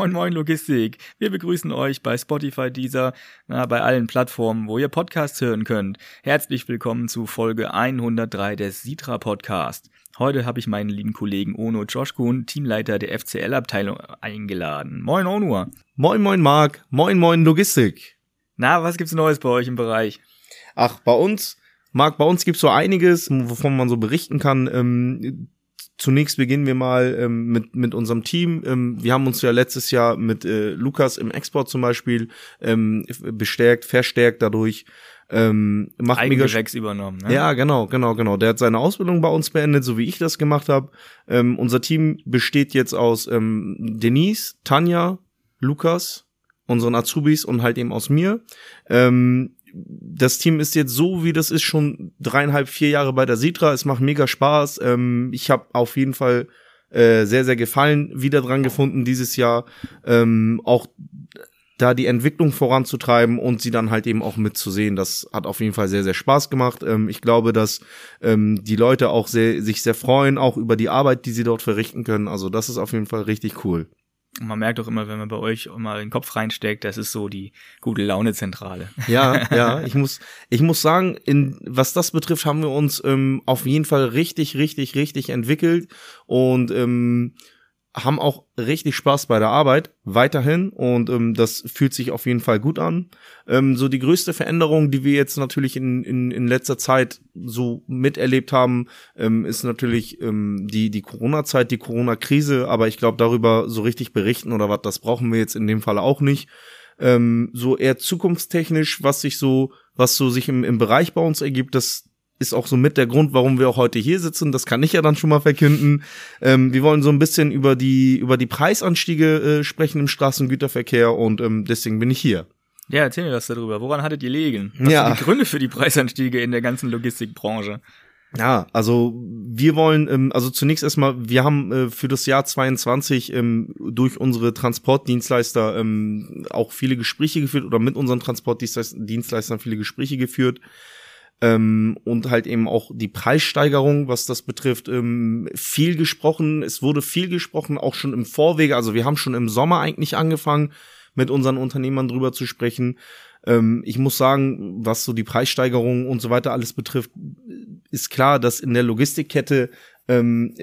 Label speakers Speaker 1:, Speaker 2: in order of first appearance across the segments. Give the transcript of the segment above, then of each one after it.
Speaker 1: Moin Moin Logistik. Wir begrüßen euch bei Spotify, Deezer, na, bei allen Plattformen, wo ihr Podcasts hören könnt. Herzlich willkommen zu Folge 103 des Sitra Podcast. Heute habe ich meinen lieben Kollegen Ono Joshkun, Teamleiter der FCL-Abteilung, eingeladen. Moin Ono.
Speaker 2: Moin Moin Marc. Moin Moin Logistik.
Speaker 1: Na, was gibt's Neues bei euch im Bereich?
Speaker 2: Ach, bei uns, Marc, bei uns gibt's so einiges, wovon man so berichten kann. Ähm, zunächst beginnen wir mal ähm, mit, mit unserem Team. Ähm, wir haben uns ja letztes Jahr mit äh, Lukas im Export zum Beispiel ähm, bestärkt, verstärkt dadurch. Ähm, macht mega
Speaker 1: übernommen. Ne?
Speaker 2: Ja, genau, genau, genau. Der hat seine Ausbildung bei uns beendet, so wie ich das gemacht habe. Ähm, unser Team besteht jetzt aus ähm, Denise, Tanja, Lukas, unseren Azubis und halt eben aus mir. Ähm, das Team ist jetzt so, wie das ist, schon dreieinhalb, vier Jahre bei der Sitra. Es macht mega Spaß. Ähm, ich habe auf jeden Fall äh, sehr, sehr Gefallen wieder dran gefunden dieses Jahr. Ähm, auch da die Entwicklung voranzutreiben und sie dann halt eben auch mitzusehen. Das hat auf jeden Fall sehr, sehr Spaß gemacht. Ähm, ich glaube, dass ähm, die Leute auch sehr, sich sehr freuen, auch über die Arbeit, die sie dort verrichten können. Also das ist auf jeden Fall richtig cool.
Speaker 1: Und man merkt auch immer, wenn man bei euch mal den Kopf reinsteckt, das ist so die gute Laune-Zentrale.
Speaker 2: Ja, ja, ich muss, ich muss sagen, in, was das betrifft, haben wir uns ähm, auf jeden Fall richtig, richtig, richtig entwickelt und ähm, haben auch richtig Spaß bei der Arbeit weiterhin und ähm, das fühlt sich auf jeden Fall gut an. Ähm, so die größte Veränderung, die wir jetzt natürlich in, in, in letzter Zeit so miterlebt haben, ähm, ist natürlich ähm, die, die Corona-Zeit, die Corona-Krise, aber ich glaube, darüber so richtig berichten oder was, das brauchen wir jetzt in dem Fall auch nicht. Ähm, so eher zukunftstechnisch, was sich so, was so sich im, im Bereich bei uns ergibt, das ist auch so mit der Grund, warum wir auch heute hier sitzen. Das kann ich ja dann schon mal verkünden. Ähm, wir wollen so ein bisschen über die über die Preisanstiege äh, sprechen im Straßengüterverkehr und ähm, deswegen bin ich hier.
Speaker 1: Ja, erzähl mir was darüber. Woran hattet ihr liegen? Was
Speaker 2: ja.
Speaker 1: sind die Gründe für die Preisanstiege in der ganzen Logistikbranche?
Speaker 2: Ja, also wir wollen, ähm, also zunächst erstmal, wir haben äh, für das Jahr 22 ähm, durch unsere Transportdienstleister ähm, auch viele Gespräche geführt oder mit unseren Transportdienstleistern viele Gespräche geführt ähm, und halt eben auch die Preissteigerung, was das betrifft, ähm, viel gesprochen. Es wurde viel gesprochen, auch schon im Vorwege. Also wir haben schon im Sommer eigentlich angefangen, mit unseren Unternehmern drüber zu sprechen. Ähm, ich muss sagen, was so die Preissteigerung und so weiter alles betrifft, ist klar, dass in der Logistikkette ähm,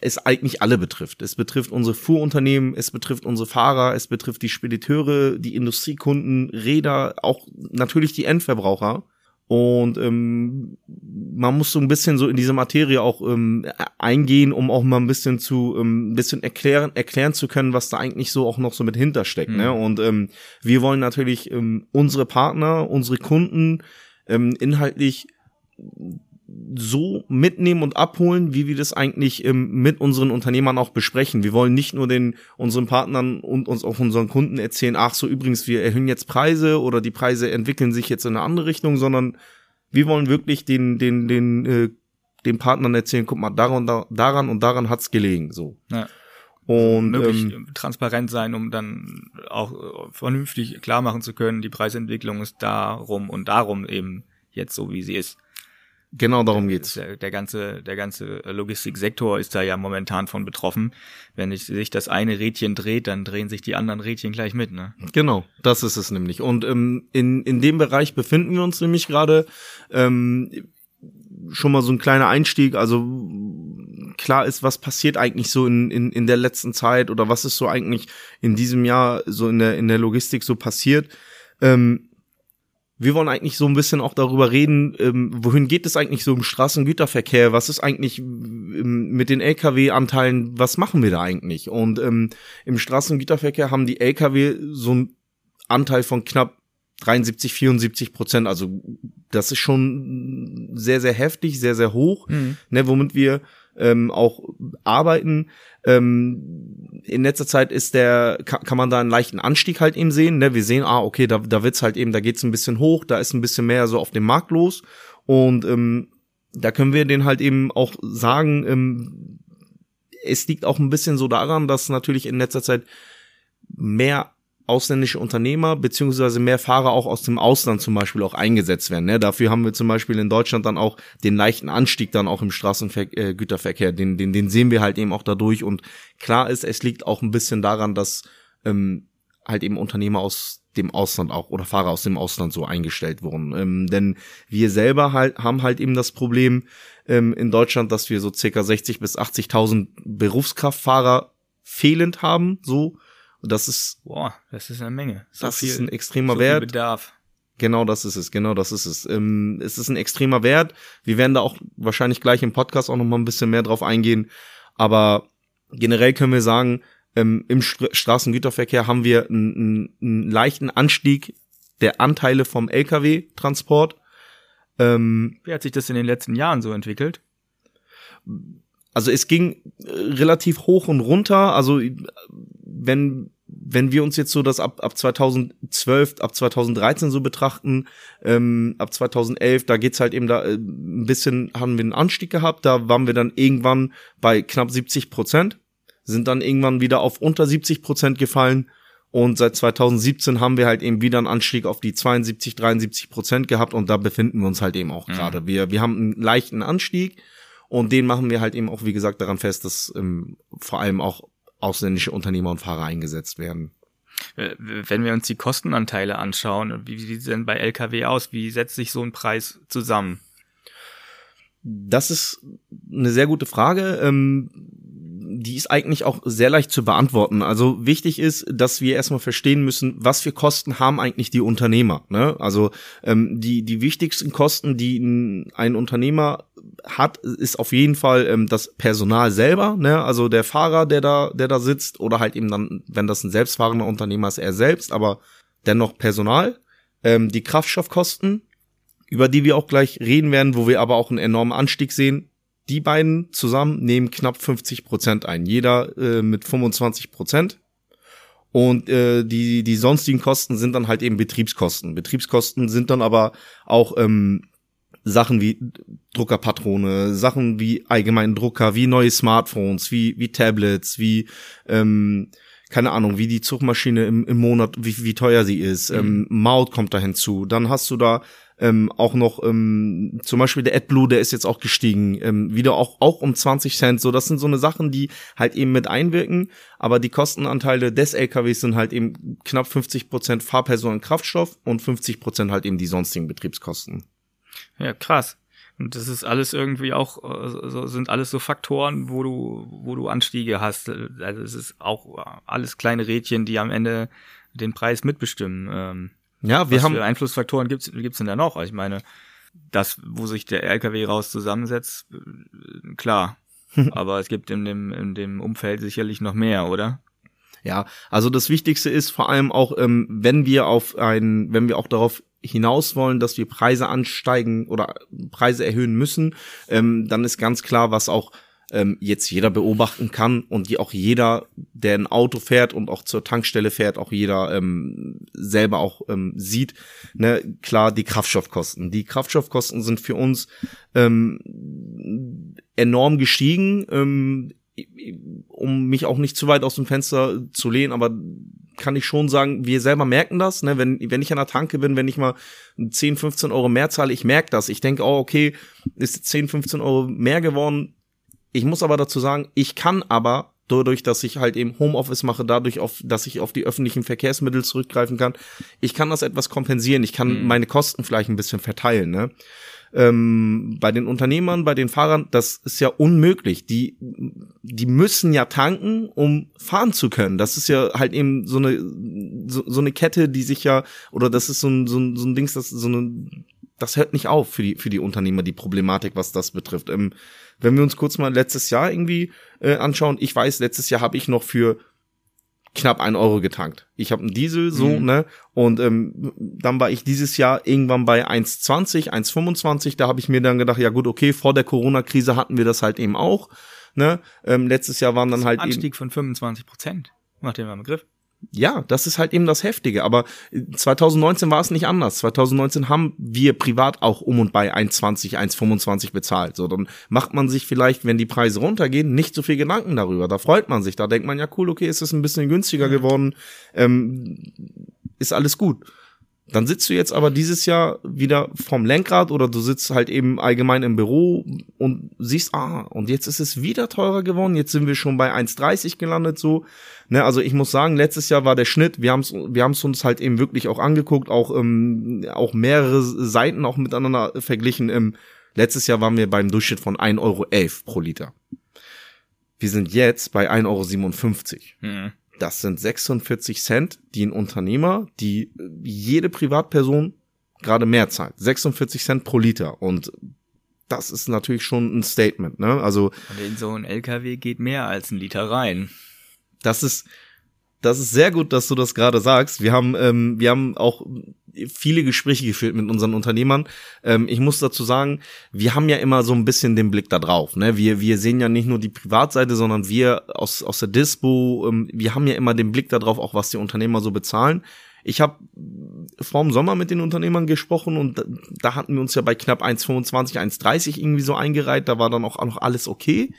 Speaker 2: es eigentlich alle betrifft. Es betrifft unsere Fuhrunternehmen, es betrifft unsere Fahrer, es betrifft die Spediteure, die Industriekunden, Räder, auch natürlich die Endverbraucher. Und ähm, man muss so ein bisschen so in diese Materie auch ähm, eingehen, um auch mal ein bisschen zu ähm, ein bisschen erklären erklären zu können, was da eigentlich so auch noch so mit hintersteckt. Mhm. Ne? Und ähm, wir wollen natürlich ähm, unsere Partner, unsere Kunden ähm, inhaltlich so mitnehmen und abholen, wie wir das eigentlich ähm, mit unseren Unternehmern auch besprechen. Wir wollen nicht nur den unseren Partnern und uns auch unseren Kunden erzählen, ach so übrigens, wir erhöhen jetzt Preise oder die Preise entwickeln sich jetzt in eine andere Richtung, sondern wir wollen wirklich den den den äh, den Partnern erzählen, guck mal, daran daran und daran hat's gelegen, so.
Speaker 1: Ja. Und möglich ähm, transparent sein, um dann auch äh, vernünftig klar machen zu können, die Preisentwicklung ist darum und darum eben jetzt so, wie sie ist.
Speaker 2: Genau darum geht's.
Speaker 1: Der, der ganze, der ganze Logistiksektor ist da ja momentan von betroffen. Wenn sich das eine Rädchen dreht, dann drehen sich die anderen Rädchen gleich mit, ne?
Speaker 2: Genau, das ist es nämlich. Und ähm, in, in dem Bereich befinden wir uns nämlich gerade. Ähm, schon mal so ein kleiner Einstieg. Also klar ist, was passiert eigentlich so in, in, in der letzten Zeit oder was ist so eigentlich in diesem Jahr so in der, in der Logistik so passiert. Ähm, wir wollen eigentlich so ein bisschen auch darüber reden, ähm, wohin geht es eigentlich so im Straßengüterverkehr? Was ist eigentlich ähm, mit den Lkw-Anteilen? Was machen wir da eigentlich? Und ähm, im Straßengüterverkehr haben die Lkw so einen Anteil von knapp 73, 74 Prozent. Also das ist schon sehr, sehr heftig, sehr, sehr hoch, mhm. ne, womit wir ähm, auch arbeiten. Ähm, in letzter Zeit ist der, kann, man da einen leichten Anstieg halt eben sehen. Ne? Wir sehen, ah, okay, da, da wird's halt eben, da geht's ein bisschen hoch, da ist ein bisschen mehr so auf dem Markt los. Und ähm, da können wir den halt eben auch sagen, ähm, es liegt auch ein bisschen so daran, dass natürlich in letzter Zeit mehr ausländische Unternehmer beziehungsweise mehr Fahrer auch aus dem Ausland zum Beispiel auch eingesetzt werden. Ne? Dafür haben wir zum Beispiel in Deutschland dann auch den leichten Anstieg dann auch im Straßengüterverkehr. Äh, den, den, den sehen wir halt eben auch dadurch. Und klar ist, es liegt auch ein bisschen daran, dass ähm, halt eben Unternehmer aus dem Ausland auch oder Fahrer aus dem Ausland so eingestellt wurden. Ähm, denn wir selber halt haben halt eben das Problem ähm, in Deutschland, dass wir so circa 60 bis 80.000 Berufskraftfahrer fehlend haben, so. Das ist,
Speaker 1: boah, das ist eine Menge.
Speaker 2: So das viel, ist ein extremer so Wert.
Speaker 1: Bedarf.
Speaker 2: Genau, das ist es, genau, das ist es. Ähm, es ist ein extremer Wert. Wir werden da auch wahrscheinlich gleich im Podcast auch noch mal ein bisschen mehr drauf eingehen. Aber generell können wir sagen, ähm, im St Straßengüterverkehr haben wir einen, einen leichten Anstieg der Anteile vom Lkw-Transport.
Speaker 1: Ähm, Wie hat sich das in den letzten Jahren so entwickelt?
Speaker 2: Also es ging äh, relativ hoch und runter. Also wenn wenn wir uns jetzt so das ab, ab 2012, ab 2013 so betrachten, ähm, ab 2011, da geht's halt eben da äh, ein bisschen, haben wir einen Anstieg gehabt, da waren wir dann irgendwann bei knapp 70 Prozent sind dann irgendwann wieder auf unter 70 Prozent gefallen. Und seit 2017 haben wir halt eben wieder einen Anstieg auf die 72, 73 Prozent gehabt und da befinden wir uns halt eben auch mhm. gerade. Wir, wir haben einen leichten Anstieg und den machen wir halt eben auch, wie gesagt, daran fest, dass ähm, vor allem auch ausländische Unternehmer und Fahrer eingesetzt werden.
Speaker 1: Wenn wir uns die Kostenanteile anschauen, wie sieht es denn bei LKW aus? Wie setzt sich so ein Preis zusammen?
Speaker 2: Das ist eine sehr gute Frage. Ähm, die ist eigentlich auch sehr leicht zu beantworten. Also wichtig ist, dass wir erstmal verstehen müssen, was für Kosten haben eigentlich die Unternehmer. Ne? Also ähm, die, die wichtigsten Kosten, die ein Unternehmer hat, ist auf jeden Fall ähm, das Personal selber, ne? also der Fahrer, der da, der da sitzt, oder halt eben dann, wenn das ein selbstfahrender Unternehmer ist, er selbst, aber dennoch Personal, ähm, die Kraftstoffkosten, über die wir auch gleich reden werden, wo wir aber auch einen enormen Anstieg sehen, die beiden zusammen nehmen knapp 50 Prozent ein, jeder äh, mit 25 Prozent. Und äh, die, die sonstigen Kosten sind dann halt eben Betriebskosten. Betriebskosten sind dann aber auch ähm, Sachen wie Druckerpatrone, Sachen wie allgemeinen Drucker, wie neue Smartphones, wie, wie Tablets, wie, ähm, keine Ahnung, wie die Zugmaschine im, im Monat, wie, wie teuer sie ist. Mhm. Ähm, Maut kommt da hinzu. Dann hast du da ähm, auch noch ähm, zum Beispiel der AdBlue, der ist jetzt auch gestiegen, ähm, wieder auch auch um 20 Cent. So, das sind so eine Sachen, die halt eben mit einwirken. Aber die Kostenanteile des LKWs sind halt eben knapp 50 Prozent Fahrpersonen Kraftstoff und 50 Prozent halt eben die sonstigen Betriebskosten.
Speaker 1: Ja, krass. Und das ist alles irgendwie auch, so, sind alles so Faktoren, wo du, wo du Anstiege hast. Also es ist auch alles kleine Rädchen, die am Ende den Preis mitbestimmen. Ähm,
Speaker 2: ja, wir Was haben. Für
Speaker 1: Einflussfaktoren gibt's gibt's denn da noch? Ich meine, das, wo sich der LKW raus zusammensetzt, äh, klar. Aber es gibt in dem, in dem Umfeld sicherlich noch mehr, oder?
Speaker 2: Ja, also das Wichtigste ist vor allem auch, ähm, wenn wir auf ein, wenn wir auch darauf hinaus wollen, dass wir Preise ansteigen oder Preise erhöhen müssen, ähm, dann ist ganz klar, was auch ähm, jetzt jeder beobachten kann und die auch jeder, der ein Auto fährt und auch zur Tankstelle fährt, auch jeder ähm, selber auch ähm, sieht. Ne, klar, die Kraftstoffkosten. Die Kraftstoffkosten sind für uns ähm, enorm gestiegen. Ähm, um mich auch nicht zu weit aus dem Fenster zu lehnen, aber kann ich schon sagen, wir selber merken das, ne? wenn, wenn ich an der Tanke bin, wenn ich mal 10, 15 Euro mehr zahle, ich merke das. Ich denke, oh, okay, ist 10, 15 Euro mehr geworden, ich muss aber dazu sagen, ich kann aber dadurch, dass ich halt eben Homeoffice mache, dadurch, auf, dass ich auf die öffentlichen Verkehrsmittel zurückgreifen kann, ich kann das etwas kompensieren. Ich kann mhm. meine Kosten vielleicht ein bisschen verteilen. Ne? Ähm, bei den Unternehmern, bei den Fahrern, das ist ja unmöglich. Die, die müssen ja tanken, um fahren zu können. Das ist ja halt eben so eine, so, so eine Kette, die sich ja, oder das ist so ein, so ein, so ein Dings, das so eine, das hört nicht auf für die, für die Unternehmer, die Problematik, was das betrifft. Ähm, wenn wir uns kurz mal letztes Jahr irgendwie äh, anschauen, ich weiß, letztes Jahr habe ich noch für knapp ein Euro getankt. Ich habe einen Diesel so, mhm. ne? Und ähm, dann war ich dieses Jahr irgendwann bei 1,20, 1,25. Da habe ich mir dann gedacht, ja gut, okay, vor der Corona-Krise hatten wir das halt eben auch. Ne? Ähm, letztes Jahr waren dann halt
Speaker 1: Anstieg eben, von 25 Prozent. Mal einen Begriff?
Speaker 2: Ja, das ist halt eben das Heftige. Aber 2019 war es nicht anders. 2019 haben wir privat auch um und bei 1,20, 1,25 bezahlt. So, dann macht man sich vielleicht, wenn die Preise runtergehen, nicht so viel Gedanken darüber. Da freut man sich. Da denkt man, ja cool, okay, ist es ein bisschen günstiger geworden. Ähm, ist alles gut. Dann sitzt du jetzt aber dieses Jahr wieder vom Lenkrad oder du sitzt halt eben allgemein im Büro und siehst, ah, und jetzt ist es wieder teurer geworden. Jetzt sind wir schon bei 1,30 gelandet, so. Ne, also ich muss sagen, letztes Jahr war der Schnitt, wir haben es wir haben's uns halt eben wirklich auch angeguckt, auch, ähm, auch mehrere Seiten auch miteinander verglichen. Ähm, letztes Jahr waren wir beim Durchschnitt von 1,11 Euro pro Liter. Wir sind jetzt bei 1,57 Euro. Mhm. Das sind 46 Cent, die ein Unternehmer, die jede Privatperson gerade mehr zahlt. 46 Cent pro Liter. Und das ist natürlich schon ein Statement, ne? Also.
Speaker 1: Und in so ein LKW geht mehr als ein Liter rein.
Speaker 2: Das ist, das ist sehr gut, dass du das gerade sagst. Wir haben, ähm, wir haben auch viele Gespräche geführt mit unseren Unternehmern. Ähm, ich muss dazu sagen, wir haben ja immer so ein bisschen den Blick da drauf. Ne? Wir, wir sehen ja nicht nur die Privatseite, sondern wir aus, aus der Dispo, ähm, wir haben ja immer den Blick da drauf, auch was die Unternehmer so bezahlen. Ich habe vor dem Sommer mit den Unternehmern gesprochen und da, da hatten wir uns ja bei knapp 1,25, 1,30 irgendwie so eingereiht. Da war dann auch noch alles okay.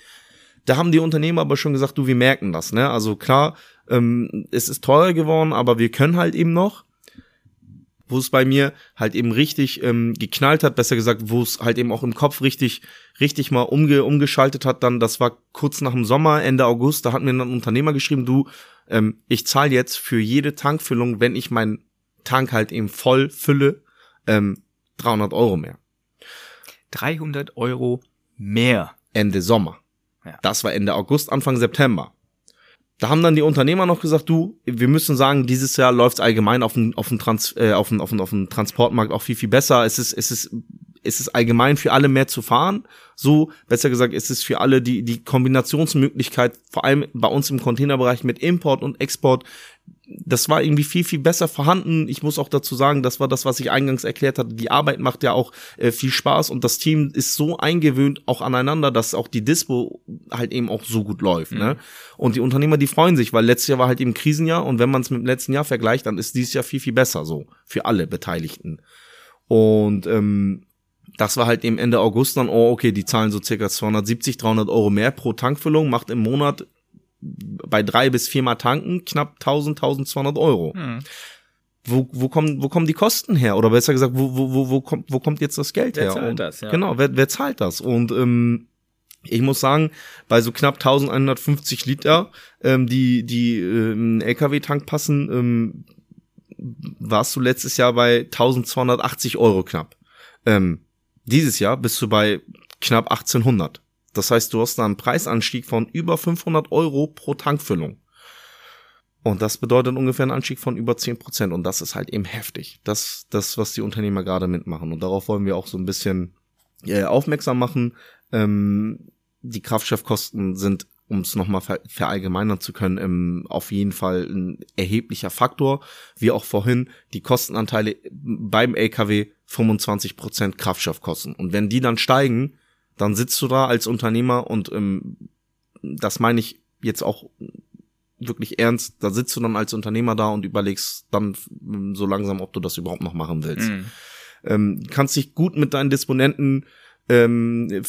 Speaker 2: Da haben die Unternehmer aber schon gesagt, du, wir merken das. Ne? Also klar, ähm, es ist teurer geworden, aber wir können halt eben noch wo es bei mir halt eben richtig ähm, geknallt hat, besser gesagt, wo es halt eben auch im Kopf richtig, richtig mal umge umgeschaltet hat, dann, das war kurz nach dem Sommer, Ende August, da hat mir ein Unternehmer geschrieben, du, ähm, ich zahle jetzt für jede Tankfüllung, wenn ich meinen Tank halt eben voll fülle, ähm, 300 Euro mehr.
Speaker 1: 300 Euro mehr.
Speaker 2: Ende Sommer. Ja. Das war Ende August, Anfang September. Da haben dann die Unternehmer noch gesagt, du, wir müssen sagen, dieses Jahr läuft allgemein auf dem auf Trans äh, auf auf auf dem Transportmarkt auch viel viel besser. Es ist es ist es ist allgemein für alle mehr zu fahren. So, besser gesagt, es ist für alle die die Kombinationsmöglichkeit, vor allem bei uns im Containerbereich mit Import und Export das war irgendwie viel, viel besser vorhanden. Ich muss auch dazu sagen, das war das, was ich eingangs erklärt hatte. Die Arbeit macht ja auch äh, viel Spaß und das Team ist so eingewöhnt auch aneinander, dass auch die Dispo halt eben auch so gut läuft. Ne? Mhm. Ne? Und die Unternehmer, die freuen sich, weil letztes Jahr war halt eben Krisenjahr und wenn man es mit dem letzten Jahr vergleicht, dann ist dieses Jahr viel, viel besser so für alle Beteiligten. Und ähm, das war halt eben Ende August dann, oh, okay, die zahlen so circa 270, 300 Euro mehr pro Tankfüllung, macht im Monat bei drei bis viermal tanken knapp 1000, 1200 Euro. Hm. Wo, wo, kommen, wo kommen die Kosten her? Oder besser gesagt, wo, wo, wo, wo, kommt, wo kommt jetzt das Geld
Speaker 1: wer
Speaker 2: her?
Speaker 1: Zahlt
Speaker 2: Und,
Speaker 1: das, ja.
Speaker 2: Genau, wer, wer zahlt das? Und ähm, ich muss sagen, bei so knapp 1150 Liter, ähm, die die ähm, LKW-Tank passen, ähm, warst du letztes Jahr bei 1280 Euro knapp. Ähm, dieses Jahr bist du bei knapp 1800. Das heißt, du hast einen Preisanstieg von über 500 Euro pro Tankfüllung. Und das bedeutet ungefähr einen Anstieg von über 10 Prozent. Und das ist halt eben heftig. Das, das, was die Unternehmer gerade mitmachen. Und darauf wollen wir auch so ein bisschen äh, aufmerksam machen. Ähm, die Kraftstoffkosten sind, um es nochmal ver verallgemeinern zu können, ähm, auf jeden Fall ein erheblicher Faktor. Wie auch vorhin, die Kostenanteile beim LKW 25 Prozent Kraftstoffkosten. Und wenn die dann steigen, dann sitzt du da als Unternehmer und ähm, das meine ich jetzt auch wirklich ernst, da sitzt du dann als Unternehmer da und überlegst dann ähm, so langsam, ob du das überhaupt noch machen willst. Mhm. Ähm, kannst dich gut mit deinen Disponenten ähm,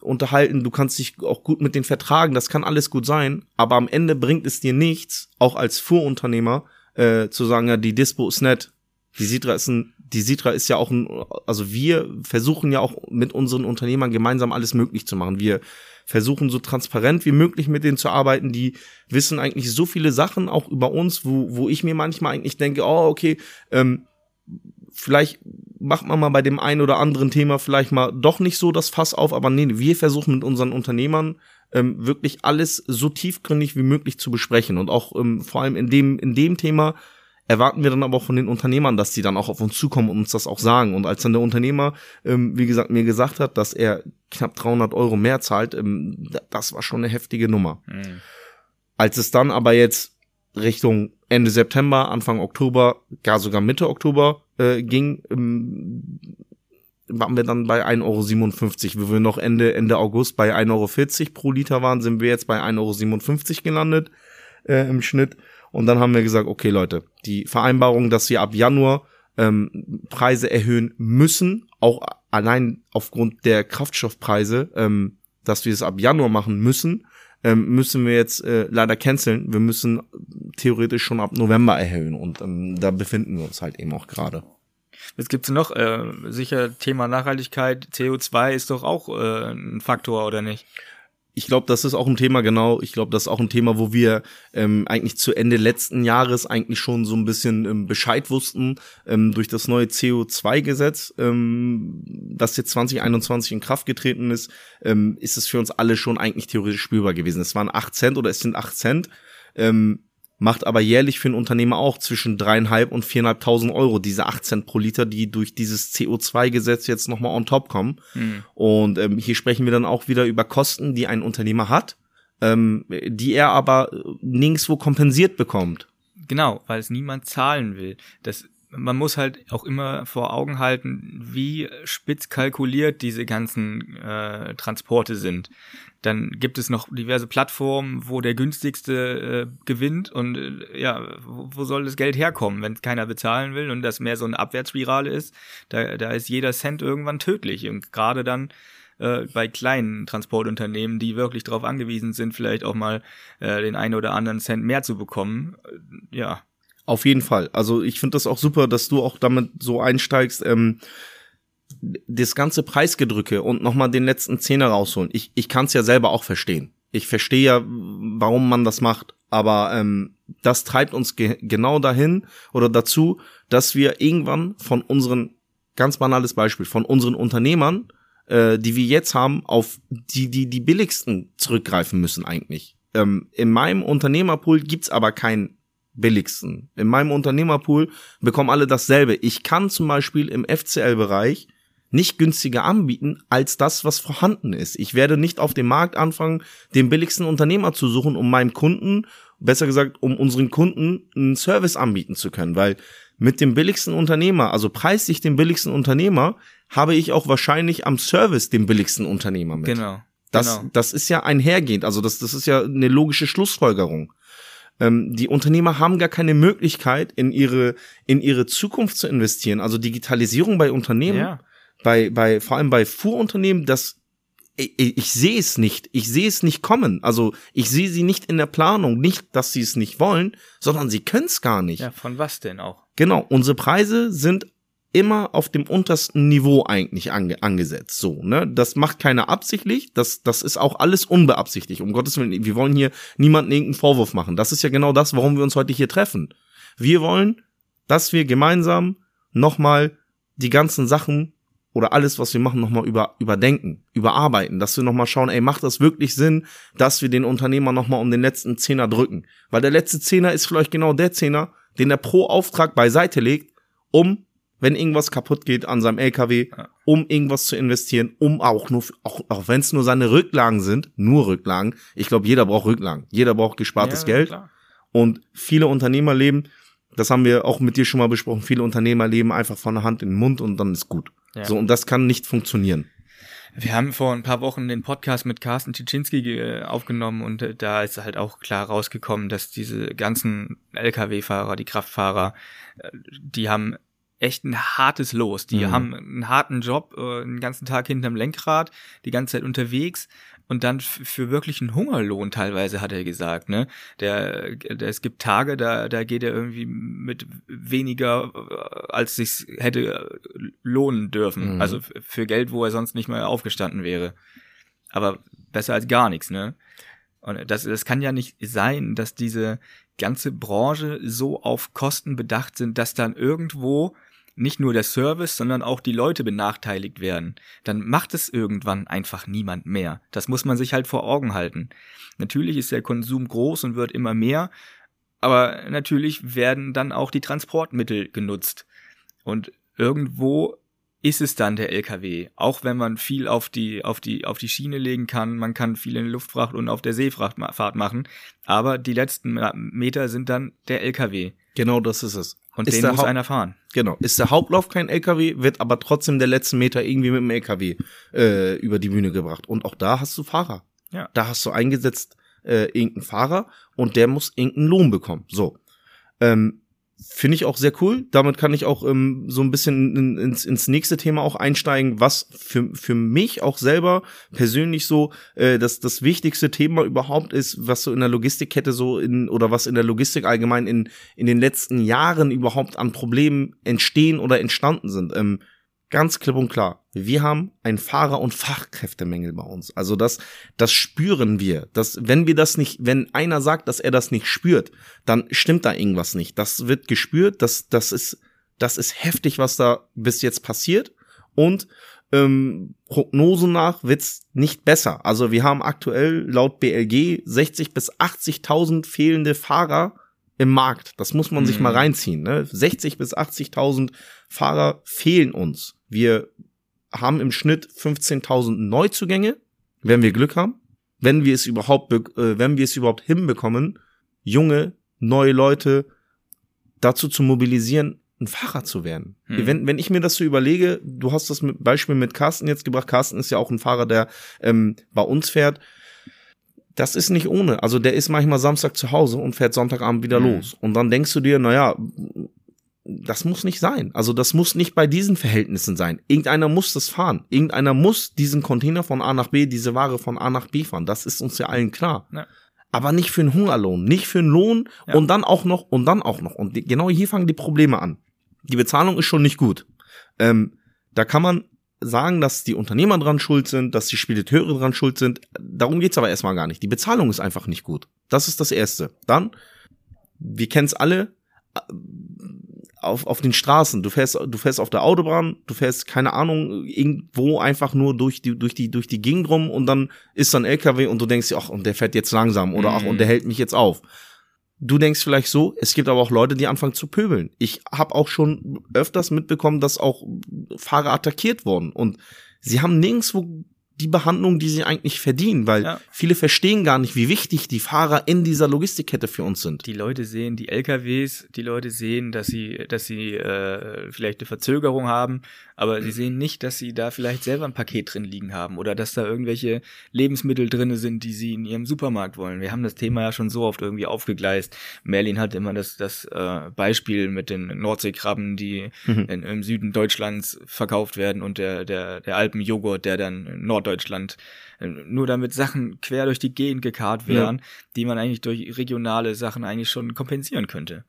Speaker 2: unterhalten, du kannst dich auch gut mit denen vertragen, das kann alles gut sein, aber am Ende bringt es dir nichts, auch als Fuhrunternehmer, äh, zu sagen, ja, die Dispo ist nett, die Sidra ist ein die Sitra ist ja auch ein, also wir versuchen ja auch mit unseren Unternehmern gemeinsam alles möglich zu machen. Wir versuchen so transparent wie möglich mit denen zu arbeiten. Die wissen eigentlich so viele Sachen auch über uns, wo, wo ich mir manchmal eigentlich denke, oh, okay, ähm, vielleicht macht man mal bei dem einen oder anderen Thema vielleicht mal doch nicht so das Fass auf, aber nee, wir versuchen mit unseren Unternehmern ähm, wirklich alles so tiefgründig wie möglich zu besprechen und auch ähm, vor allem in dem in dem Thema erwarten wir dann aber auch von den Unternehmern, dass die dann auch auf uns zukommen und uns das auch sagen. Und als dann der Unternehmer, ähm, wie gesagt, mir gesagt hat, dass er knapp 300 Euro mehr zahlt, ähm, das war schon eine heftige Nummer. Mhm. Als es dann aber jetzt Richtung Ende September, Anfang Oktober, gar sogar Mitte Oktober äh, ging, ähm, waren wir dann bei 1,57 Euro. Wo wir noch Ende, Ende August bei 1,40 Euro pro Liter waren, sind wir jetzt bei 1,57 Euro gelandet äh, im Schnitt. Und dann haben wir gesagt, okay Leute, die Vereinbarung, dass wir ab Januar ähm, Preise erhöhen müssen, auch allein aufgrund der Kraftstoffpreise, ähm, dass wir es ab Januar machen müssen, ähm, müssen wir jetzt äh, leider canceln. Wir müssen theoretisch schon ab November erhöhen und ähm, da befinden wir uns halt eben auch gerade.
Speaker 1: Was gibt's noch? Äh, sicher Thema Nachhaltigkeit, CO2 ist doch auch äh, ein Faktor, oder nicht?
Speaker 2: Ich glaube, das ist auch ein Thema, genau. Ich glaube, das ist auch ein Thema, wo wir ähm, eigentlich zu Ende letzten Jahres eigentlich schon so ein bisschen ähm, Bescheid wussten ähm, durch das neue CO2-Gesetz, ähm, das jetzt 2021 in Kraft getreten ist, ähm, ist es für uns alle schon eigentlich theoretisch spürbar gewesen. Es waren acht Cent oder es sind acht Cent. Ähm, macht aber jährlich für einen Unternehmer auch zwischen dreieinhalb und viereinhalbtausend Euro, diese 18 pro Liter, die durch dieses CO2-Gesetz jetzt nochmal on top kommen. Mhm. Und ähm, hier sprechen wir dann auch wieder über Kosten, die ein Unternehmer hat, ähm, die er aber nirgendwo kompensiert bekommt.
Speaker 1: Genau, weil es niemand zahlen will. Das man muss halt auch immer vor Augen halten, wie spitz kalkuliert diese ganzen äh, Transporte sind. Dann gibt es noch diverse Plattformen, wo der günstigste äh, gewinnt und äh, ja, wo, wo soll das Geld herkommen, wenn keiner bezahlen will und das mehr so eine Abwärtsspirale ist, da, da ist jeder Cent irgendwann tödlich und gerade dann äh, bei kleinen Transportunternehmen, die wirklich darauf angewiesen sind, vielleicht auch mal äh, den einen oder anderen Cent mehr zu bekommen, äh, ja.
Speaker 2: Auf jeden Fall. Also ich finde das auch super, dass du auch damit so einsteigst. Ähm, das ganze Preisgedrücke und nochmal den letzten Zehner rausholen. Ich, ich kann es ja selber auch verstehen. Ich verstehe ja, warum man das macht. Aber ähm, das treibt uns ge genau dahin oder dazu, dass wir irgendwann von unseren, ganz banales Beispiel, von unseren Unternehmern, äh, die wir jetzt haben, auf die, die, die billigsten zurückgreifen müssen eigentlich. Ähm, in meinem Unternehmerpool gibt's aber keinen billigsten. In meinem Unternehmerpool bekommen alle dasselbe. Ich kann zum Beispiel im FCL-Bereich nicht günstiger anbieten als das, was vorhanden ist. Ich werde nicht auf dem Markt anfangen, den billigsten Unternehmer zu suchen, um meinem Kunden, besser gesagt, um unseren Kunden einen Service anbieten zu können, weil mit dem billigsten Unternehmer, also preislich den billigsten Unternehmer, habe ich auch wahrscheinlich am Service den billigsten Unternehmer mit.
Speaker 1: Genau.
Speaker 2: Das,
Speaker 1: genau.
Speaker 2: das ist ja einhergehend, also das, das ist ja eine logische Schlussfolgerung. Ähm, die Unternehmer haben gar keine Möglichkeit, in ihre, in ihre Zukunft zu investieren. Also Digitalisierung bei Unternehmen ja bei, bei, vor allem bei Fuhrunternehmen, das ich, ich sehe es nicht. Ich sehe es nicht kommen. Also ich sehe sie nicht in der Planung. Nicht, dass sie es nicht wollen, sondern sie können es gar nicht.
Speaker 1: Ja, von was denn auch?
Speaker 2: Genau. Unsere Preise sind immer auf dem untersten Niveau eigentlich ange angesetzt. So, ne? Das macht keiner absichtlich. Das, das ist auch alles unbeabsichtigt. Um Gottes Willen, wir wollen hier niemanden irgendeinen Vorwurf machen. Das ist ja genau das, warum wir uns heute hier treffen. Wir wollen, dass wir gemeinsam nochmal die ganzen Sachen oder alles, was wir machen, nochmal über, überdenken, überarbeiten, dass wir nochmal schauen, ey, macht das wirklich Sinn, dass wir den Unternehmer nochmal um den letzten Zehner drücken? Weil der letzte Zehner ist vielleicht genau der Zehner, den er pro Auftrag beiseite legt, um, wenn irgendwas kaputt geht an seinem LKW, um irgendwas zu investieren, um auch nur, auch, auch wenn es nur seine Rücklagen sind, nur Rücklagen. Ich glaube, jeder braucht Rücklagen. Jeder braucht gespartes ja, Geld. Klar. Und viele Unternehmer leben, das haben wir auch mit dir schon mal besprochen, viele Unternehmer leben einfach von der Hand in den Mund und dann ist gut. Ja. So, und das kann nicht funktionieren.
Speaker 1: Wir haben vor ein paar Wochen den Podcast mit Carsten Tschitschinski aufgenommen und äh, da ist halt auch klar rausgekommen, dass diese ganzen Lkw-Fahrer, die Kraftfahrer, äh, die haben echt ein hartes Los. Die mhm. haben einen harten Job, äh, den ganzen Tag hinterm Lenkrad, die ganze Zeit unterwegs und dann für wirklich einen Hungerlohn teilweise hat er gesagt, ne? Der, der es gibt Tage, da da geht er irgendwie mit weniger äh, als sich hätte äh, lohnen dürfen, mhm. also für Geld, wo er sonst nicht mehr aufgestanden wäre. Aber besser als gar nichts, ne? Und das das kann ja nicht sein, dass diese ganze Branche so auf Kosten bedacht sind, dass dann irgendwo nicht nur der Service, sondern auch die Leute benachteiligt werden, dann macht es irgendwann einfach niemand mehr. Das muss man sich halt vor Augen halten. Natürlich ist der Konsum groß und wird immer mehr, aber natürlich werden dann auch die Transportmittel genutzt. Und irgendwo ist es dann der LKW. Auch wenn man viel auf die, auf die, auf die Schiene legen kann, man kann viel in der Luftfracht und auf der Seefrachtfahrt machen, aber die letzten Meter sind dann der LKW.
Speaker 2: Genau das ist es.
Speaker 1: Und
Speaker 2: ist
Speaker 1: den muss Haupt einer fahren.
Speaker 2: Genau. Ist der Hauptlauf kein LKW, wird aber trotzdem der letzten Meter irgendwie mit dem LKW äh, über die Bühne gebracht. Und auch da hast du Fahrer.
Speaker 1: Ja.
Speaker 2: Da hast du eingesetzt äh, irgendeinen Fahrer und der muss irgendeinen Lohn bekommen. So. Ähm, Finde ich auch sehr cool. Damit kann ich auch ähm, so ein bisschen in, ins, ins nächste Thema auch einsteigen, was für, für mich auch selber persönlich so äh, das, das wichtigste Thema überhaupt ist, was so in der Logistikkette so in oder was in der Logistik allgemein in, in den letzten Jahren überhaupt an Problemen entstehen oder entstanden sind. Ähm, ganz klipp und klar. Wir haben ein Fahrer- und Fachkräftemängel bei uns. Also das, das spüren wir. Das, wenn wir das nicht, wenn einer sagt, dass er das nicht spürt, dann stimmt da irgendwas nicht. Das wird gespürt. Das, das ist, das ist heftig, was da bis jetzt passiert. Und ähm, Prognosen nach wird's nicht besser. Also wir haben aktuell laut BLG 60 bis 80.000 fehlende Fahrer im Markt. Das muss man mhm. sich mal reinziehen. Ne? 60 bis 80.000 Fahrer fehlen uns. Wir haben im Schnitt 15.000 Neuzugänge, wenn wir Glück haben. Wenn wir es überhaupt, äh, wenn wir es überhaupt hinbekommen, junge, neue Leute dazu zu mobilisieren, ein Fahrer zu werden. Hm. Wenn, wenn ich mir das so überlege, du hast das mit Beispiel mit Carsten jetzt gebracht. Carsten ist ja auch ein Fahrer, der ähm, bei uns fährt. Das ist nicht ohne. Also der ist manchmal Samstag zu Hause und fährt Sonntagabend wieder hm. los. Und dann denkst du dir, naja, das muss nicht sein. Also das muss nicht bei diesen Verhältnissen sein. Irgendeiner muss das fahren. Irgendeiner muss diesen Container von A nach B, diese Ware von A nach B fahren. Das ist uns ja allen klar. Ja. Aber nicht für einen Hungerlohn, nicht für einen Lohn ja. und dann auch noch und dann auch noch. Und die, genau hier fangen die Probleme an. Die Bezahlung ist schon nicht gut. Ähm, da kann man sagen, dass die Unternehmer dran schuld sind, dass die Spediteure dran schuld sind. Darum geht's aber erstmal gar nicht. Die Bezahlung ist einfach nicht gut. Das ist das Erste. Dann, wir kennen es alle, auf, auf den Straßen. Du fährst, du fährst auf der Autobahn, du fährst, keine Ahnung, irgendwo einfach nur durch die, durch die, durch die Gegend rum und dann ist dann LKW und du denkst ach, und der fährt jetzt langsam oder ach, und der mhm. hält mich jetzt auf. Du denkst vielleicht so, es gibt aber auch Leute, die anfangen zu pöbeln. Ich habe auch schon öfters mitbekommen, dass auch Fahrer attackiert wurden und sie haben nirgendwo die Behandlung, die sie eigentlich verdienen, weil ja. viele verstehen gar nicht, wie wichtig die Fahrer in dieser Logistikkette für uns sind.
Speaker 1: Die Leute sehen die LKWs, die Leute sehen, dass sie, dass sie äh, vielleicht eine Verzögerung haben, aber sie sehen nicht, dass sie da vielleicht selber ein Paket drin liegen haben oder dass da irgendwelche Lebensmittel drinne sind, die sie in ihrem Supermarkt wollen. Wir haben das Thema ja schon so oft irgendwie aufgegleist. Merlin hat immer das, das äh, Beispiel mit den Nordseekrabben, die mhm. in, im Süden Deutschlands verkauft werden und der, der, der Alpenjoghurt, der dann in Norddeutschland äh, nur damit Sachen quer durch die Gegend gekarrt werden, ja. die man eigentlich durch regionale Sachen eigentlich schon kompensieren könnte.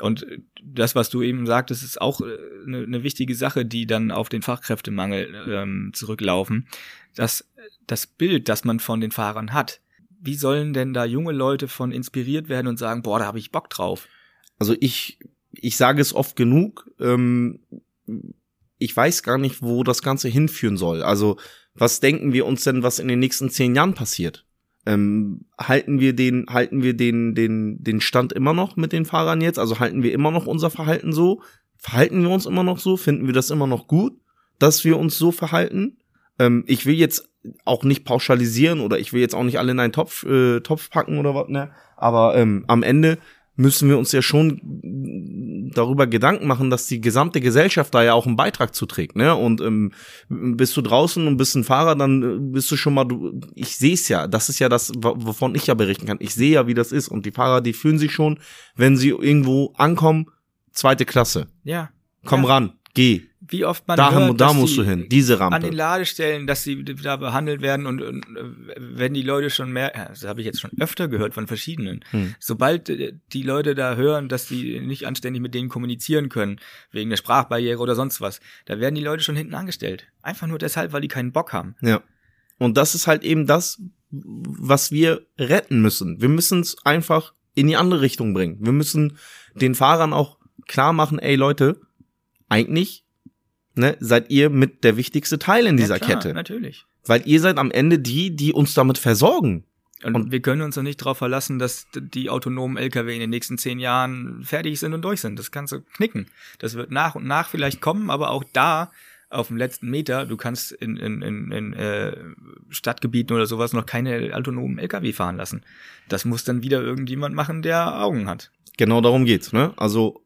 Speaker 1: Und das, was du eben sagtest, ist auch eine, äh, eine wichtige Sache, die dann auf den Fachkräftemangel ähm, zurücklaufen. Das, das Bild, das man von den Fahrern hat. Wie sollen denn da junge Leute von inspiriert werden und sagen, boah, da habe ich Bock drauf?
Speaker 2: Also ich, ich sage es oft genug, ähm, ich weiß gar nicht, wo das Ganze hinführen soll. Also was denken wir uns denn, was in den nächsten zehn Jahren passiert? Ähm, halten wir den, halten wir den, den, den Stand immer noch mit den Fahrern jetzt? Also halten wir immer noch unser Verhalten so? Verhalten wir uns immer noch so? Finden wir das immer noch gut, dass wir uns so verhalten? Ähm, ich will jetzt auch nicht pauschalisieren oder ich will jetzt auch nicht alle in einen Topf, äh, Topf packen oder was, ne? Aber ähm, am Ende müssen wir uns ja schon darüber Gedanken machen, dass die gesamte Gesellschaft da ja auch einen Beitrag zuträgt, ne? Und ähm, bist du draußen und bist ein Fahrer, dann äh, bist du schon mal, du, ich sehe es ja, das ist ja das, wovon ich ja berichten kann. Ich sehe ja, wie das ist und die Fahrer, die fühlen sich schon, wenn sie irgendwo ankommen, zweite Klasse.
Speaker 1: Ja.
Speaker 2: Komm
Speaker 1: ja.
Speaker 2: ran, geh.
Speaker 1: Wie oft man
Speaker 2: da,
Speaker 1: hört,
Speaker 2: da musst du hin, diese Rampe.
Speaker 1: An den Ladestellen, dass sie da behandelt werden und, und wenn die Leute schon mehr, das habe ich jetzt schon öfter gehört von verschiedenen, hm. sobald die Leute da hören, dass die nicht anständig mit denen kommunizieren können, wegen der Sprachbarriere oder sonst was, da werden die Leute schon hinten angestellt. Einfach nur deshalb, weil die keinen Bock haben.
Speaker 2: Ja. Und das ist halt eben das, was wir retten müssen. Wir müssen es einfach in die andere Richtung bringen. Wir müssen den Fahrern auch klar machen, ey Leute, eigentlich ne, seid ihr mit der wichtigste Teil in dieser ja, klar, Kette.
Speaker 1: Natürlich.
Speaker 2: Weil ihr seid am Ende die, die uns damit versorgen.
Speaker 1: Und, und wir können uns doch nicht darauf verlassen, dass die autonomen Lkw in den nächsten zehn Jahren fertig sind und durch sind. Das kannst du knicken. Das wird nach und nach vielleicht kommen, aber auch da auf dem letzten Meter, du kannst in, in, in, in äh, Stadtgebieten oder sowas noch keine autonomen Lkw fahren lassen. Das muss dann wieder irgendjemand machen, der Augen hat.
Speaker 2: Genau darum geht's, ne? Also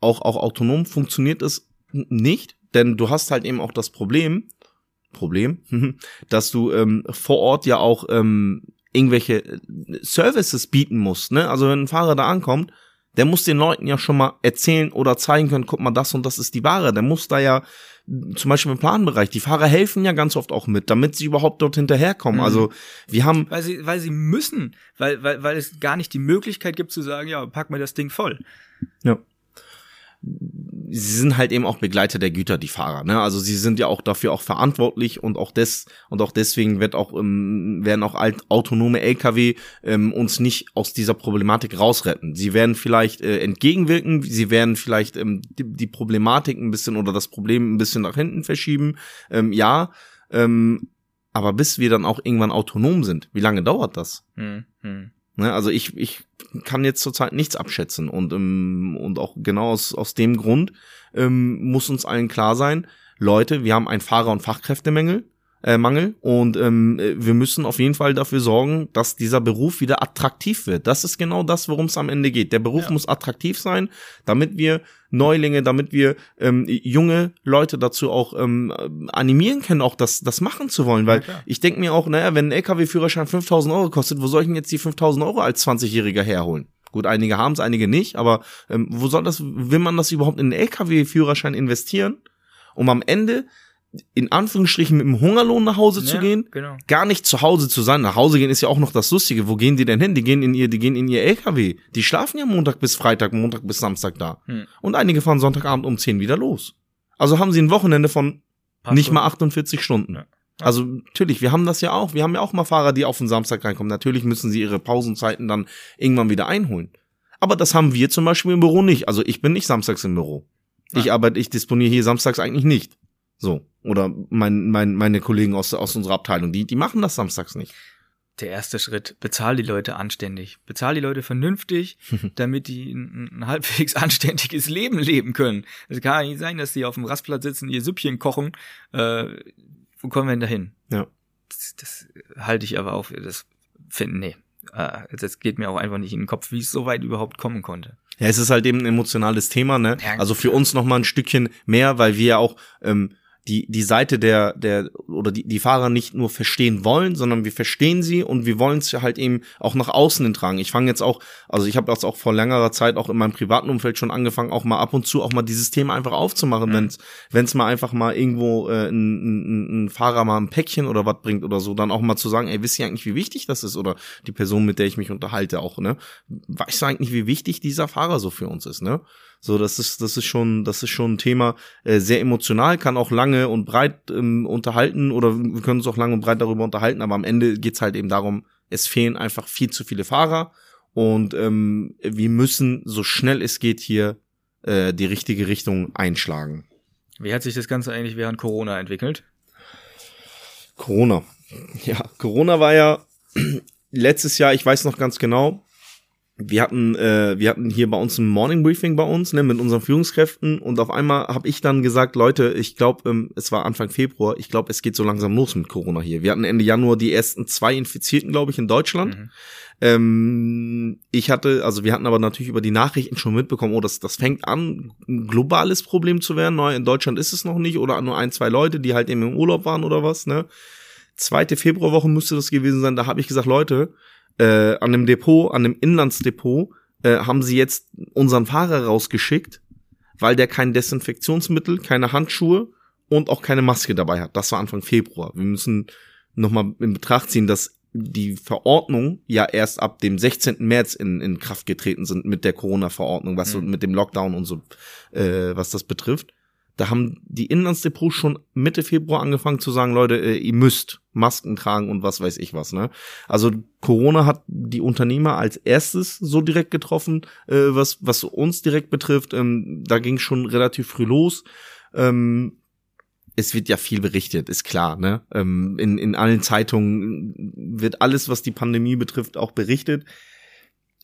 Speaker 2: auch, auch autonom funktioniert es nicht, denn du hast halt eben auch das Problem, Problem, dass du ähm, vor Ort ja auch ähm, irgendwelche Services bieten musst. Ne? Also wenn ein Fahrer da ankommt, Der muss den Leuten ja schon mal erzählen oder zeigen können, guck mal, das und das ist die Ware. Der muss da ja zum Beispiel im Planbereich, die Fahrer helfen ja ganz oft auch mit, damit sie überhaupt dort hinterherkommen. Mhm. Also wir haben.
Speaker 1: Weil sie, weil sie müssen, weil, weil, weil es gar nicht die Möglichkeit gibt zu sagen, ja, pack mir das Ding voll.
Speaker 2: Ja sie sind halt eben auch Begleiter der Güter, die Fahrer. Ne? Also sie sind ja auch dafür auch verantwortlich und auch des und auch deswegen wird auch ähm, werden auch alt, autonome LKW ähm, uns nicht aus dieser Problematik rausretten. Sie werden vielleicht äh, entgegenwirken, sie werden vielleicht ähm, die, die Problematik ein bisschen oder das Problem ein bisschen nach hinten verschieben. Ähm, ja, ähm, aber bis wir dann auch irgendwann autonom sind, wie lange dauert das? Hm, hm. Ne, also ich, ich kann jetzt zurzeit nichts abschätzen und, ähm, und auch genau aus, aus dem Grund ähm, muss uns allen klar sein, Leute, wir haben einen Fahrer- und Fachkräftemangel äh, Mangel und ähm, wir müssen auf jeden Fall dafür sorgen, dass dieser Beruf wieder attraktiv wird. Das ist genau das, worum es am Ende geht. Der Beruf ja. muss attraktiv sein, damit wir Neulinge, damit wir ähm, junge Leute dazu auch ähm, animieren können, auch das, das machen zu wollen. Weil ja, ich denke mir auch, naja, wenn ein LKW-Führerschein 5000 Euro kostet, wo soll ich denn jetzt die 5000 Euro als 20-Jähriger herholen? Gut, einige haben es, einige nicht, aber ähm, wo soll das, will man das überhaupt in einen LKW-Führerschein investieren? Um am Ende in Anführungsstrichen mit dem Hungerlohn nach Hause ja, zu gehen, genau. gar nicht zu Hause zu sein. Nach Hause gehen ist ja auch noch das Lustige. Wo gehen die denn hin? Die gehen in ihr, die gehen in ihr LKW. Die schlafen ja Montag bis Freitag, Montag bis Samstag da. Hm. Und einige fahren Sonntagabend um 10 wieder los. Also haben sie ein Wochenende von Passt nicht mal 48 Stunden. Ja. Also natürlich, wir haben das ja auch. Wir haben ja auch mal Fahrer, die auf den Samstag reinkommen. Natürlich müssen sie ihre Pausenzeiten dann irgendwann wieder einholen. Aber das haben wir zum Beispiel im Büro nicht. Also ich bin nicht samstags im Büro. Ich arbeite, ich disponiere hier samstags eigentlich nicht. So. Oder mein, mein, meine Kollegen aus, aus unserer Abteilung, die, die machen das samstags nicht.
Speaker 1: Der erste Schritt, bezahl die Leute anständig. Bezahl die Leute vernünftig, damit die ein, ein, halbwegs anständiges Leben leben können. Es kann ja nicht sein, dass die auf dem Rastplatz sitzen, ihr Süppchen kochen. Äh, wo kommen wir denn dahin?
Speaker 2: Ja.
Speaker 1: Das, das halte ich aber auf, das finden, nee. Äh, das geht mir auch einfach nicht in den Kopf, wie es so weit überhaupt kommen konnte.
Speaker 2: Ja, es ist halt eben ein emotionales Thema, ne? Also für uns noch mal ein Stückchen mehr, weil wir ja auch ähm, die, die Seite der, der, oder die, die Fahrer nicht nur verstehen wollen, sondern wir verstehen sie und wir wollen es halt eben auch nach außen hin tragen. Ich fange jetzt auch, also ich habe das auch vor längerer Zeit auch in meinem privaten Umfeld schon angefangen, auch mal ab und zu auch mal dieses Thema einfach aufzumachen, mhm. wenn's wenn's mal einfach mal irgendwo äh, ein, ein, ein Fahrer mal ein Päckchen oder was bringt oder so, dann auch mal zu sagen, ey, wisst ihr eigentlich, wie wichtig das ist? Oder die Person, mit der ich mich unterhalte, auch, ne? Weißt du eigentlich, wie wichtig dieser Fahrer so für uns ist, ne? So, das ist, das ist schon, das ist schon ein Thema, äh, sehr emotional, kann auch lange und breit ähm, unterhalten oder wir können uns auch lange und breit darüber unterhalten, aber am Ende geht's halt eben darum, es fehlen einfach viel zu viele Fahrer und ähm, wir müssen so schnell es geht hier äh, die richtige Richtung einschlagen.
Speaker 1: Wie hat sich das Ganze eigentlich während Corona entwickelt?
Speaker 2: Corona. Ja, Corona war ja letztes Jahr, ich weiß noch ganz genau, wir hatten, äh, wir hatten hier bei uns ein Morning Briefing bei uns, ne, mit unseren Führungskräften und auf einmal habe ich dann gesagt, Leute, ich glaube, ähm, es war Anfang Februar, ich glaube, es geht so langsam los mit Corona hier. Wir hatten Ende Januar die ersten zwei Infizierten, glaube ich, in Deutschland. Mhm. Ähm, ich hatte, also wir hatten aber natürlich über die Nachrichten schon mitbekommen, oh, das, das fängt an, ein globales Problem zu werden. In Deutschland ist es noch nicht oder nur ein, zwei Leute, die halt eben im Urlaub waren oder was, ne? Zweite Februarwoche müsste das gewesen sein, da habe ich gesagt, Leute, äh, an dem Depot, an dem Inlandsdepot, äh, haben sie jetzt unseren Fahrer rausgeschickt, weil der kein Desinfektionsmittel, keine Handschuhe und auch keine Maske dabei hat. Das war Anfang Februar. Wir müssen nochmal in Betracht ziehen, dass die Verordnung ja erst ab dem 16. März in, in Kraft getreten sind mit der Corona-Verordnung, was mhm. so mit dem Lockdown und so, äh, was das betrifft. Da haben die Inlandsdepots schon Mitte Februar angefangen zu sagen, Leute, äh, ihr müsst Masken tragen und was weiß ich was. Ne? Also Corona hat die Unternehmer als erstes so direkt getroffen, äh, was, was uns direkt betrifft. Ähm, da ging schon relativ früh los. Ähm, es wird ja viel berichtet, ist klar. Ne? Ähm, in, in allen Zeitungen wird alles, was die Pandemie betrifft, auch berichtet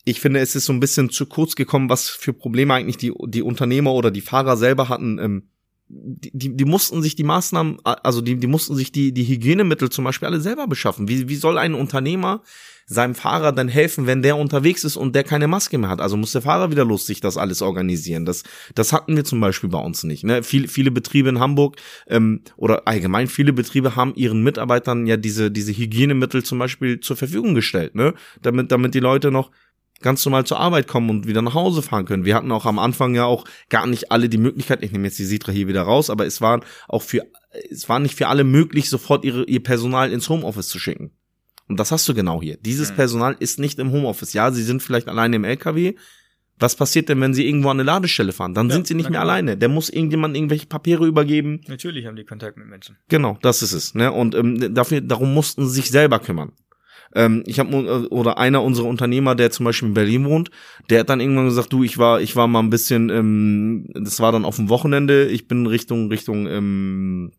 Speaker 2: ich finde, es ist so ein bisschen zu kurz gekommen, was für Probleme eigentlich die, die Unternehmer oder die Fahrer selber hatten. Ähm, die, die, die mussten sich die Maßnahmen, also die, die mussten sich die, die Hygienemittel zum Beispiel alle selber beschaffen. Wie, wie soll ein Unternehmer seinem Fahrer dann helfen, wenn der unterwegs ist und der keine Maske mehr hat? Also muss der Fahrer wieder lustig das alles organisieren. Das, das hatten wir zum Beispiel bei uns nicht. Ne? Viele, viele Betriebe in Hamburg ähm, oder allgemein viele Betriebe haben ihren Mitarbeitern ja diese, diese Hygienemittel zum Beispiel zur Verfügung gestellt, ne? Damit, damit die Leute noch ganz normal zur Arbeit kommen und wieder nach Hause fahren können. Wir hatten auch am Anfang ja auch gar nicht alle die Möglichkeit, ich nehme jetzt die Sitra hier wieder raus, aber es waren auch für, es war nicht für alle möglich, sofort ihre, ihr Personal ins Homeoffice zu schicken. Und das hast du genau hier. Dieses mhm. Personal ist nicht im Homeoffice. Ja, sie sind vielleicht alleine im LKW. Was passiert denn, wenn sie irgendwo an eine Ladestelle fahren? Dann ja, sind sie nicht mehr alleine. Der muss irgendjemand irgendwelche Papiere übergeben.
Speaker 1: Natürlich haben die Kontakt mit Menschen.
Speaker 2: Genau, das ist es. Ne? Und ähm, dafür, darum mussten sie sich selber kümmern. Ähm, ich habe äh, oder einer unserer Unternehmer, der zum Beispiel in Berlin wohnt, der hat dann irgendwann gesagt, du, ich war, ich war mal ein bisschen, ähm, das war dann auf dem Wochenende, ich bin Richtung Richtung ähm,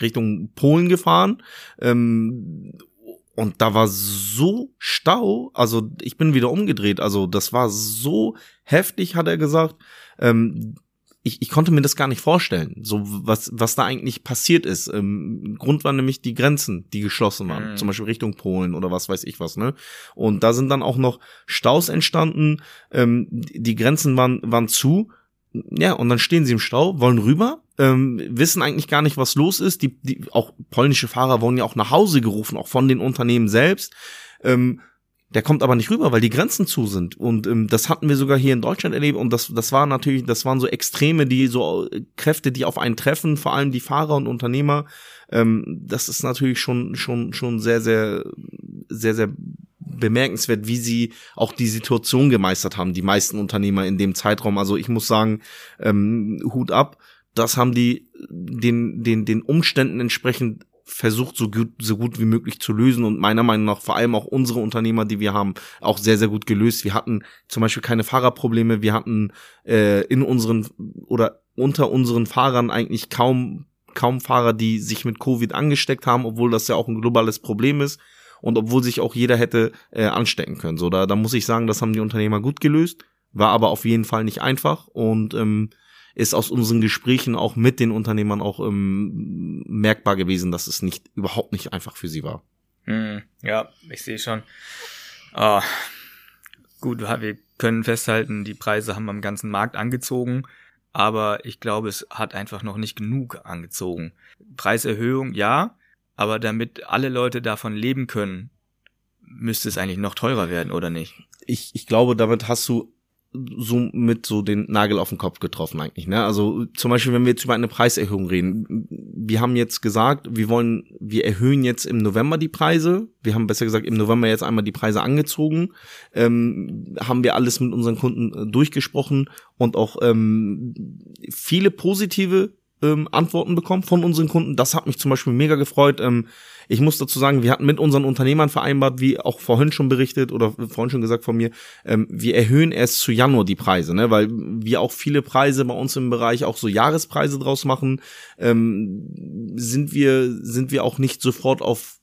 Speaker 2: Richtung Polen gefahren ähm, und da war so Stau, also ich bin wieder umgedreht, also das war so heftig, hat er gesagt. Ähm, ich, ich konnte mir das gar nicht vorstellen, so was, was da eigentlich passiert ist. Ähm, Grund waren nämlich die Grenzen, die geschlossen waren, mhm. zum Beispiel Richtung Polen oder was weiß ich was, ne? Und da sind dann auch noch Staus entstanden, ähm, die Grenzen waren, waren zu. Ja, und dann stehen sie im Stau, wollen rüber, ähm, wissen eigentlich gar nicht, was los ist. Die, die auch polnische Fahrer wurden ja auch nach Hause gerufen, auch von den Unternehmen selbst. Ähm, der kommt aber nicht rüber, weil die Grenzen zu sind. Und ähm, das hatten wir sogar hier in Deutschland erlebt. Und das, das war natürlich, das waren so Extreme, die so äh, Kräfte, die auf einen treffen, vor allem die Fahrer und Unternehmer. Ähm, das ist natürlich schon, schon, schon sehr, sehr, sehr, sehr bemerkenswert, wie sie auch die Situation gemeistert haben, die meisten Unternehmer in dem Zeitraum. Also ich muss sagen, ähm, Hut ab. Das haben die den, den, den Umständen entsprechend versucht, so gut, so gut wie möglich zu lösen und meiner Meinung nach vor allem auch unsere Unternehmer, die wir haben, auch sehr, sehr gut gelöst. Wir hatten zum Beispiel keine Fahrerprobleme, wir hatten äh, in unseren oder unter unseren Fahrern eigentlich kaum, kaum Fahrer, die sich mit Covid angesteckt haben, obwohl das ja auch ein globales Problem ist und obwohl sich auch jeder hätte äh, anstecken können. So, da, da muss ich sagen, das haben die Unternehmer gut gelöst, war aber auf jeden Fall nicht einfach und ähm, ist aus unseren Gesprächen auch mit den Unternehmern auch ähm, merkbar gewesen, dass es nicht überhaupt nicht einfach für sie war.
Speaker 1: Hm, ja, ich sehe schon. Oh, gut, wir können festhalten, die Preise haben am ganzen Markt angezogen, aber ich glaube, es hat einfach noch nicht genug angezogen. Preiserhöhung, ja, aber damit alle Leute davon leben können, müsste es eigentlich noch teurer werden, oder nicht?
Speaker 2: Ich, ich glaube, damit hast du so mit so den Nagel auf den Kopf getroffen eigentlich. Ne? Also zum Beispiel, wenn wir jetzt über eine Preiserhöhung reden, wir haben jetzt gesagt, wir wollen, wir erhöhen jetzt im November die Preise. Wir haben besser gesagt im November jetzt einmal die Preise angezogen. Ähm, haben wir alles mit unseren Kunden äh, durchgesprochen und auch ähm, viele positive ähm, Antworten bekommen von unseren Kunden. Das hat mich zum Beispiel mega gefreut. Ähm, ich muss dazu sagen, wir hatten mit unseren Unternehmern vereinbart, wie auch vorhin schon berichtet oder vorhin schon gesagt von mir, ähm, wir erhöhen erst zu Januar die Preise, ne? weil wir auch viele Preise bei uns im Bereich auch so Jahrespreise draus machen, ähm, sind wir sind wir auch nicht sofort auf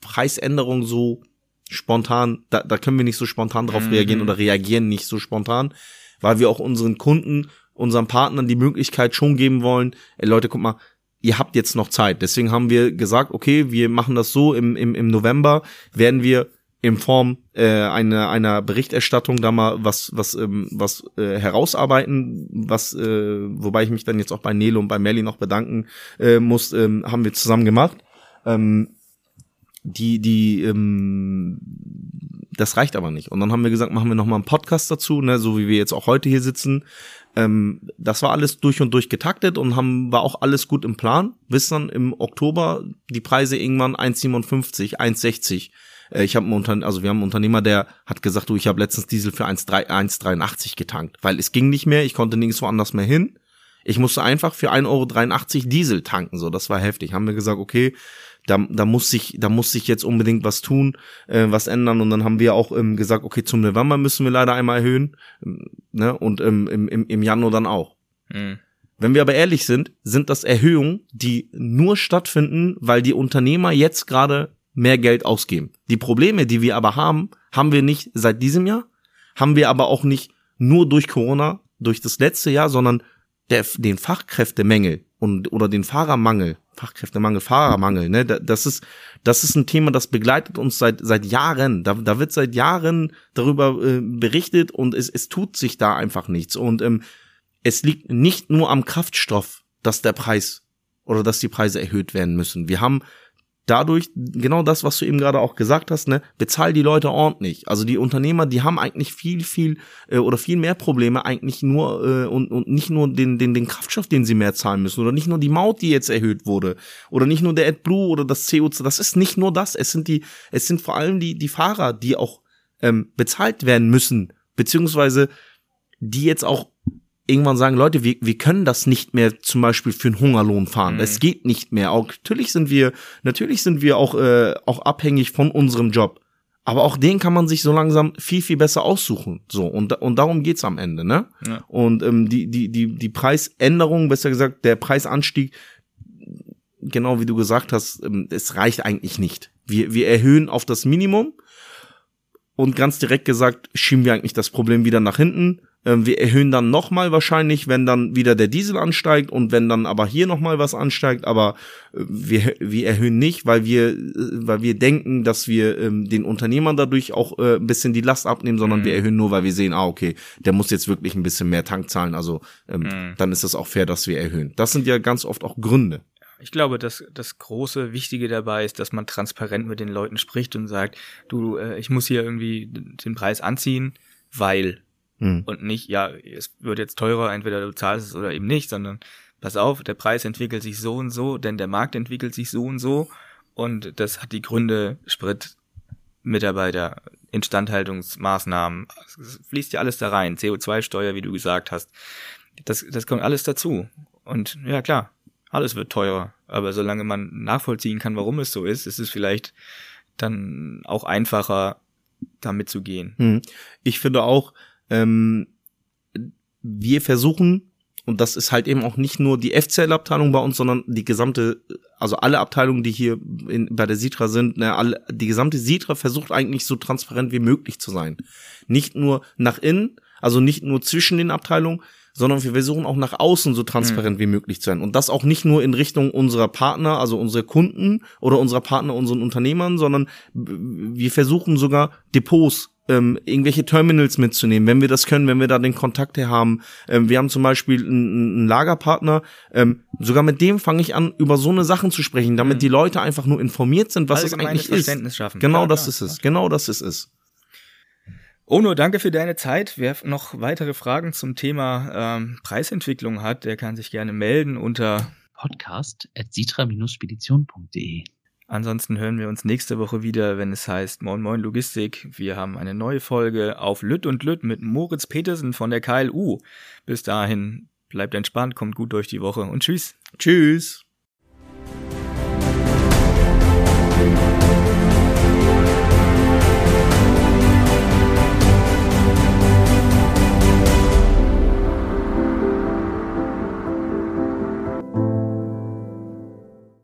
Speaker 2: Preisänderungen so spontan, da, da können wir nicht so spontan drauf mhm. reagieren oder reagieren nicht so spontan, weil wir auch unseren Kunden unseren Partnern die Möglichkeit schon geben wollen, ey Leute, guck mal, ihr habt jetzt noch Zeit. Deswegen haben wir gesagt, okay, wir machen das so, im, im, im November werden wir in Form äh, einer einer Berichterstattung da mal was was ähm, was äh, herausarbeiten, was äh, wobei ich mich dann jetzt auch bei Nele und bei Melly noch bedanken äh, muss, ähm, haben wir zusammen gemacht. Ähm, die die ähm, das reicht aber nicht. Und dann haben wir gesagt, machen wir noch mal einen Podcast dazu, ne, so wie wir jetzt auch heute hier sitzen. Ähm, das war alles durch und durch getaktet und haben war auch alles gut im Plan. Bis dann im Oktober die Preise irgendwann 1,57, 1,60. Äh, ich habe einen also wir haben einen Unternehmer, der hat gesagt, du, ich habe letztens Diesel für 1,83 getankt, weil es ging nicht mehr, ich konnte nirgendwo anders mehr hin. Ich musste einfach für 1,83 Euro Diesel tanken, so, das war heftig. Haben wir gesagt, okay, da, da muss sich, da muss sich jetzt unbedingt was tun, äh, was ändern. Und dann haben wir auch ähm, gesagt, okay, zum November müssen wir leider einmal erhöhen, ähm, ne? Und ähm, im, im, im Januar dann auch. Mhm. Wenn wir aber ehrlich sind, sind das Erhöhungen, die nur stattfinden, weil die Unternehmer jetzt gerade mehr Geld ausgeben. Die Probleme, die wir aber haben, haben wir nicht seit diesem Jahr, haben wir aber auch nicht nur durch Corona, durch das letzte Jahr, sondern der, den Fachkräftemangel und oder den Fahrermangel Fachkräftemangel, Fahrermangel, ne? Das ist, das ist ein Thema, das begleitet uns seit, seit Jahren. Da, da wird seit Jahren darüber äh, berichtet und es, es tut sich da einfach nichts. Und ähm, es liegt nicht nur am Kraftstoff, dass der Preis oder dass die Preise erhöht werden müssen. Wir haben dadurch, genau das, was du eben gerade auch gesagt hast, ne, bezahl die Leute ordentlich. Also die Unternehmer, die haben eigentlich viel, viel äh, oder viel mehr Probleme eigentlich nur äh, und, und nicht nur den, den, den Kraftstoff, den sie mehr zahlen müssen oder nicht nur die Maut, die jetzt erhöht wurde oder nicht nur der AdBlue oder das CO2. Das ist nicht nur das. Es sind die, es sind vor allem die, die Fahrer, die auch ähm, bezahlt werden müssen, beziehungsweise die jetzt auch irgendwann sagen, Leute, wir, wir können das nicht mehr zum Beispiel für einen Hungerlohn fahren. Mhm. Es geht nicht mehr. Auch natürlich sind wir, natürlich sind wir auch, äh, auch abhängig von unserem Job. Aber auch den kann man sich so langsam viel, viel besser aussuchen. So, und, und darum geht's am Ende, ne? Ja. Und ähm, die, die, die, die Preisänderung, besser gesagt, der Preisanstieg, genau wie du gesagt hast, ähm, es reicht eigentlich nicht. Wir, wir erhöhen auf das Minimum und ganz direkt gesagt, schieben wir eigentlich das Problem wieder nach hinten wir erhöhen dann nochmal wahrscheinlich, wenn dann wieder der Diesel ansteigt und wenn dann aber hier nochmal was ansteigt, aber äh, wir, wir erhöhen nicht, weil wir, äh, weil wir denken, dass wir ähm, den Unternehmern dadurch auch äh, ein bisschen die Last abnehmen, sondern mhm. wir erhöhen nur, weil wir sehen, ah, okay, der muss jetzt wirklich ein bisschen mehr Tank zahlen, also ähm, mhm. dann ist es auch fair, dass wir erhöhen. Das sind ja ganz oft auch Gründe.
Speaker 1: Ich glaube, dass das große Wichtige dabei ist, dass man transparent mit den Leuten spricht und sagt, du, äh, ich muss hier irgendwie den Preis anziehen, weil Mhm. Und nicht, ja, es wird jetzt teurer, entweder du zahlst es oder eben nicht, sondern pass auf, der Preis entwickelt sich so und so, denn der Markt entwickelt sich so und so. Und das hat die Gründe, Sprit, Mitarbeiter, Instandhaltungsmaßnahmen, es fließt ja alles da rein, CO2-Steuer, wie du gesagt hast. Das, das kommt alles dazu. Und ja, klar, alles wird teurer. Aber solange man nachvollziehen kann, warum es so ist, ist es vielleicht dann auch einfacher, damit zu gehen.
Speaker 2: Hm. Ich finde auch, ähm, wir versuchen, und das ist halt eben auch nicht nur die FCL-Abteilung bei uns, sondern die gesamte, also alle Abteilungen, die hier in, bei der Sitra sind, ne, alle, die gesamte Sitra versucht eigentlich so transparent wie möglich zu sein. Nicht nur nach innen, also nicht nur zwischen den Abteilungen, sondern wir versuchen auch nach außen so transparent mhm. wie möglich zu sein. Und das auch nicht nur in Richtung unserer Partner, also unsere Kunden oder unserer Partner, unseren Unternehmern, sondern wir versuchen sogar Depots ähm, irgendwelche Terminals mitzunehmen, wenn wir das können, wenn wir da den Kontakt her haben. Ähm, wir haben zum Beispiel einen, einen Lagerpartner, ähm, sogar mit dem fange ich an, über so eine Sachen zu sprechen, damit mhm. die Leute einfach nur informiert sind, was es eigentlich ist.
Speaker 1: Schaffen.
Speaker 2: Genau klar, das klar, ist klar. es, genau das ist es.
Speaker 1: Ono, danke für deine Zeit. Wer noch weitere Fragen zum Thema ähm, Preisentwicklung hat, der kann sich gerne melden unter
Speaker 3: podcast.sitra-spedition.de.
Speaker 1: Ansonsten hören wir uns nächste Woche wieder, wenn es heißt Moin Moin Logistik. Wir haben eine neue Folge auf Lütt und Lütt mit Moritz Petersen von der KLU. Bis dahin, bleibt entspannt, kommt gut durch die Woche und tschüss.
Speaker 2: Tschüss.